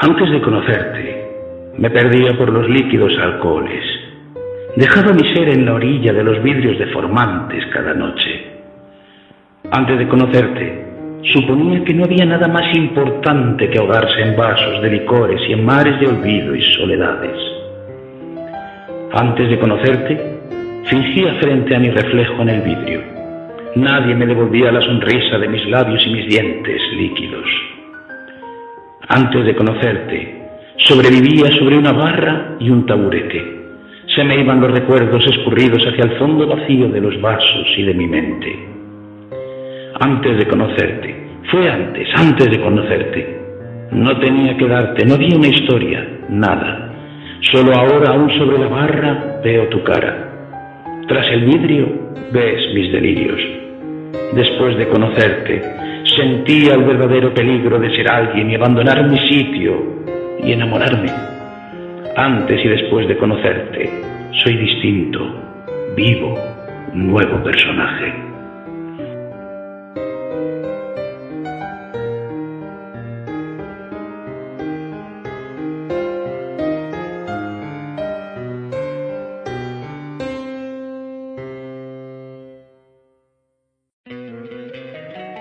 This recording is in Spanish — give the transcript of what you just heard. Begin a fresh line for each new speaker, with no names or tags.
Antes de conocerte, me perdía por los líquidos alcoholes. Dejaba mi ser en la orilla de los vidrios deformantes cada noche. Antes de conocerte, suponía que no había nada más importante que ahogarse en vasos de licores y en mares de olvido y soledades. Antes de conocerte, fingía frente a mi reflejo en el vidrio. Nadie me devolvía la sonrisa de mis labios y mis dientes líquidos antes de conocerte, sobrevivía sobre una barra y un taburete. Se me iban los recuerdos escurridos hacia el fondo vacío de los vasos y de mi mente. Antes de conocerte, fue antes, antes de conocerte. No tenía que darte, no había una historia, nada. Solo ahora, aún sobre la barra, veo tu cara. Tras el vidrio, ves mis delirios. Después de conocerte, Sentía el verdadero peligro de ser alguien y abandonar mi sitio y enamorarme. Antes y después de conocerte, soy distinto, vivo, nuevo personaje.